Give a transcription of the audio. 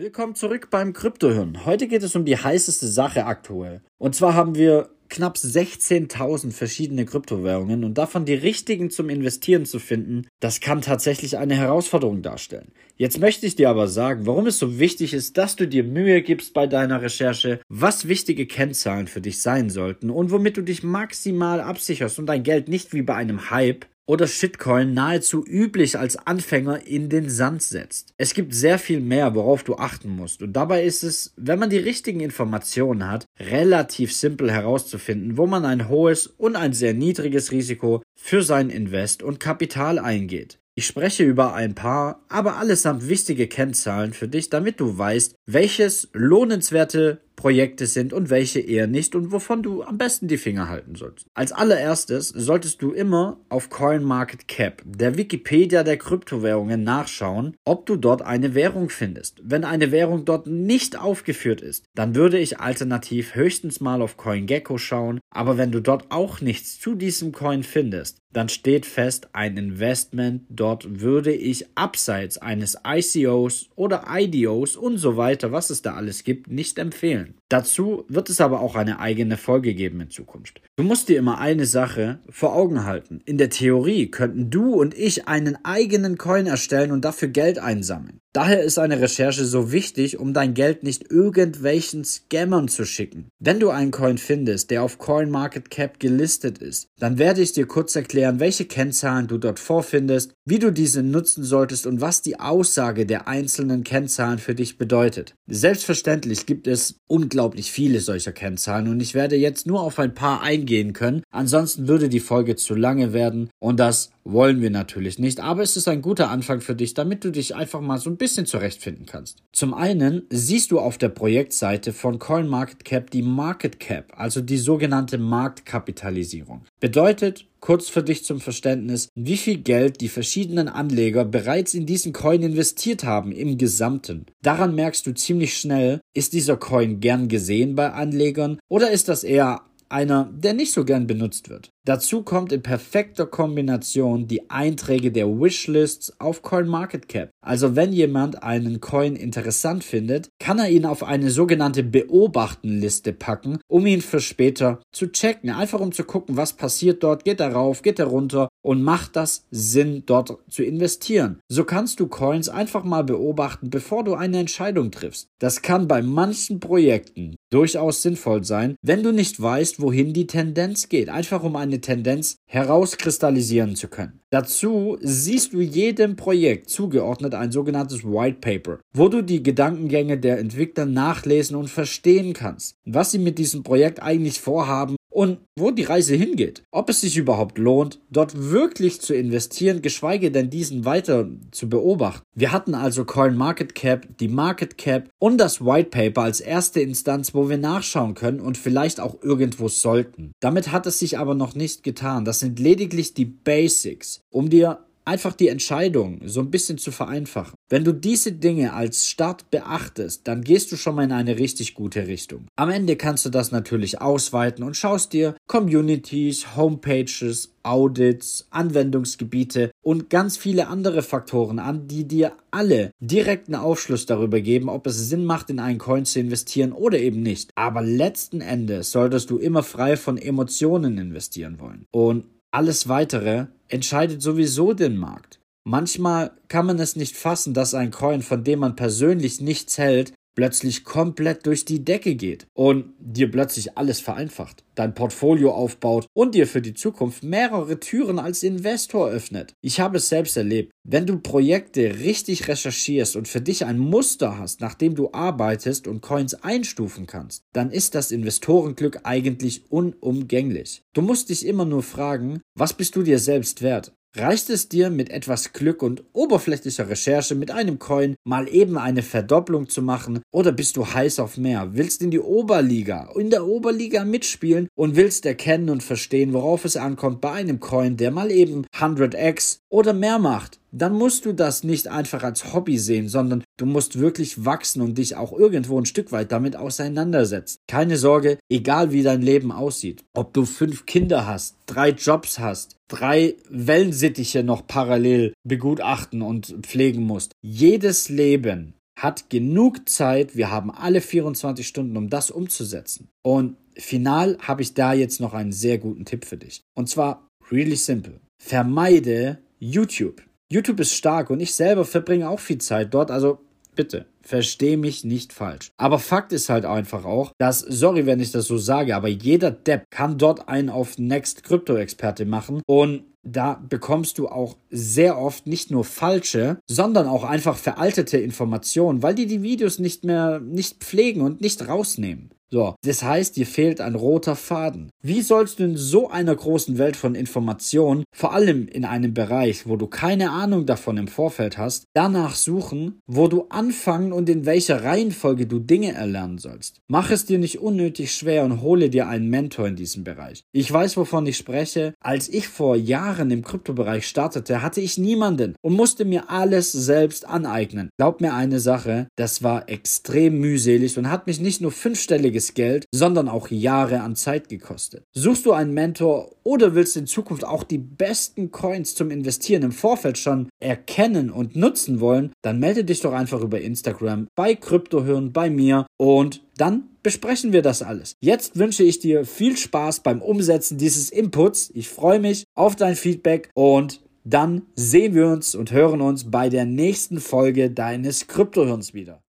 Willkommen zurück beim Kryptohirn. Heute geht es um die heißeste Sache aktuell. Und zwar haben wir knapp 16.000 verschiedene Kryptowährungen und davon die richtigen zum Investieren zu finden, das kann tatsächlich eine Herausforderung darstellen. Jetzt möchte ich dir aber sagen, warum es so wichtig ist, dass du dir Mühe gibst bei deiner Recherche, was wichtige Kennzahlen für dich sein sollten und womit du dich maximal absicherst und dein Geld nicht wie bei einem Hype oder Shitcoin nahezu üblich als Anfänger in den Sand setzt. Es gibt sehr viel mehr, worauf du achten musst. Und dabei ist es, wenn man die richtigen Informationen hat, relativ simpel herauszufinden, wo man ein hohes und ein sehr niedriges Risiko für sein Invest und Kapital eingeht. Ich spreche über ein paar, aber allesamt wichtige Kennzahlen für dich, damit du weißt, welches lohnenswerte Projekte sind und welche eher nicht und wovon du am besten die Finger halten sollst. Als allererstes solltest du immer auf CoinMarketCap, der Wikipedia der Kryptowährungen, nachschauen, ob du dort eine Währung findest. Wenn eine Währung dort nicht aufgeführt ist, dann würde ich alternativ höchstens mal auf CoinGecko schauen, aber wenn du dort auch nichts zu diesem Coin findest, dann steht fest, ein Investment dort würde ich abseits eines ICOs oder IDOs und so weiter, was es da alles gibt, nicht empfehlen. Dazu wird es aber auch eine eigene Folge geben in Zukunft. Du musst dir immer eine Sache vor Augen halten. In der Theorie könnten du und ich einen eigenen Coin erstellen und dafür Geld einsammeln. Daher ist eine Recherche so wichtig, um dein Geld nicht irgendwelchen Scammern zu schicken. Wenn du einen Coin findest, der auf CoinMarketCap gelistet ist, dann werde ich dir kurz erklären, welche Kennzahlen du dort vorfindest, wie du diese nutzen solltest und was die Aussage der einzelnen Kennzahlen für dich bedeutet. Selbstverständlich gibt es unglaublich viele solcher Kennzahlen und ich werde jetzt nur auf ein paar eingehen können, ansonsten würde die Folge zu lange werden und das wollen wir natürlich nicht, aber es ist ein guter Anfang für dich, damit du dich einfach mal so ein bisschen zurechtfinden kannst. Zum einen siehst du auf der Projektseite von CoinMarketCap die Market Cap, also die sogenannte Marktkapitalisierung. Bedeutet, kurz für dich zum Verständnis, wie viel Geld die verschiedenen Anleger bereits in diesen Coin investiert haben im Gesamten. Daran merkst du ziemlich schnell, ist dieser Coin gern gesehen bei Anlegern oder ist das eher einer, der nicht so gern benutzt wird. Dazu kommt in perfekter Kombination die Einträge der Wishlists auf CoinMarketCap. Also wenn jemand einen Coin interessant findet, kann er ihn auf eine sogenannte Beobachtenliste packen, um ihn für später zu checken. Einfach um zu gucken, was passiert dort, geht er rauf, geht er runter und macht das Sinn, dort zu investieren. So kannst du Coins einfach mal beobachten, bevor du eine Entscheidung triffst. Das kann bei manchen Projekten durchaus sinnvoll sein, wenn du nicht weißt, wohin die Tendenz geht. Einfach um eine Tendenz herauskristallisieren zu können. Dazu siehst du jedem Projekt zugeordnet ein sogenanntes White Paper, wo du die Gedankengänge der Entwickler nachlesen und verstehen kannst, was sie mit diesem Projekt eigentlich vorhaben und wo die Reise hingeht. Ob es sich überhaupt lohnt, dort wirklich zu investieren, geschweige denn diesen weiter zu beobachten. Wir hatten also Coin Market Cap, die Market Cap und das White Paper als erste Instanz, wo wir nachschauen können und vielleicht auch irgendwo sollten. Damit hat es sich aber noch nicht getan. Das sind lediglich die Basics, um dir einfach die Entscheidung so ein bisschen zu vereinfachen. Wenn du diese Dinge als Start beachtest, dann gehst du schon mal in eine richtig gute Richtung. Am Ende kannst du das natürlich ausweiten und schaust dir Communities, Homepages, Audits, Anwendungsgebiete und ganz viele andere Faktoren an, die dir alle direkten Aufschluss darüber geben, ob es Sinn macht, in einen Coin zu investieren oder eben nicht. Aber letzten Endes solltest du immer frei von Emotionen investieren wollen. Und alles weitere entscheidet sowieso den Markt. Manchmal kann man es nicht fassen, dass ein Coin, von dem man persönlich nichts hält, plötzlich komplett durch die Decke geht und dir plötzlich alles vereinfacht, dein Portfolio aufbaut und dir für die Zukunft mehrere Türen als Investor öffnet. Ich habe es selbst erlebt. Wenn du Projekte richtig recherchierst und für dich ein Muster hast, nach dem du arbeitest und Coins einstufen kannst, dann ist das Investorenglück eigentlich unumgänglich. Du musst dich immer nur fragen, was bist du dir selbst wert? Reicht es dir mit etwas Glück und oberflächlicher Recherche mit einem Coin mal eben eine Verdopplung zu machen oder bist du heiß auf mehr, willst in die Oberliga, in der Oberliga mitspielen und willst erkennen und verstehen, worauf es ankommt bei einem Coin, der mal eben 100x oder mehr macht? Dann musst du das nicht einfach als Hobby sehen, sondern du musst wirklich wachsen und dich auch irgendwo ein Stück weit damit auseinandersetzen. Keine Sorge, egal wie dein Leben aussieht, ob du fünf Kinder hast, drei Jobs hast, drei Wellensittiche noch parallel begutachten und pflegen musst. Jedes Leben hat genug Zeit. Wir haben alle 24 Stunden, um das umzusetzen. Und final habe ich da jetzt noch einen sehr guten Tipp für dich. Und zwar really simple. Vermeide YouTube. YouTube ist stark und ich selber verbringe auch viel Zeit dort. Also bitte, versteh mich nicht falsch. Aber Fakt ist halt einfach auch, dass, sorry, wenn ich das so sage, aber jeder Depp kann dort einen auf Next Crypto Experte machen und da bekommst du auch sehr oft nicht nur falsche, sondern auch einfach veraltete Informationen, weil die die Videos nicht mehr nicht pflegen und nicht rausnehmen. So, das heißt, dir fehlt ein roter Faden. Wie sollst du in so einer großen Welt von Informationen, vor allem in einem Bereich, wo du keine Ahnung davon im Vorfeld hast, danach suchen, wo du anfangen und in welcher Reihenfolge du Dinge erlernen sollst? Mach es dir nicht unnötig schwer und hole dir einen Mentor in diesem Bereich. Ich weiß, wovon ich spreche. Als ich vor Jahren im Kryptobereich startete, hatte ich niemanden und musste mir alles selbst aneignen. Glaub mir eine Sache, das war extrem mühselig und hat mich nicht nur fünfstellige einmaliges Geld, sondern auch Jahre an Zeit gekostet. Suchst du einen Mentor oder willst in Zukunft auch die besten Coins zum Investieren im Vorfeld schon erkennen und nutzen wollen, dann melde dich doch einfach über Instagram bei Kryptohirn bei mir und dann besprechen wir das alles. Jetzt wünsche ich dir viel Spaß beim Umsetzen dieses Inputs. Ich freue mich auf dein Feedback und dann sehen wir uns und hören uns bei der nächsten Folge deines Kryptohirns wieder.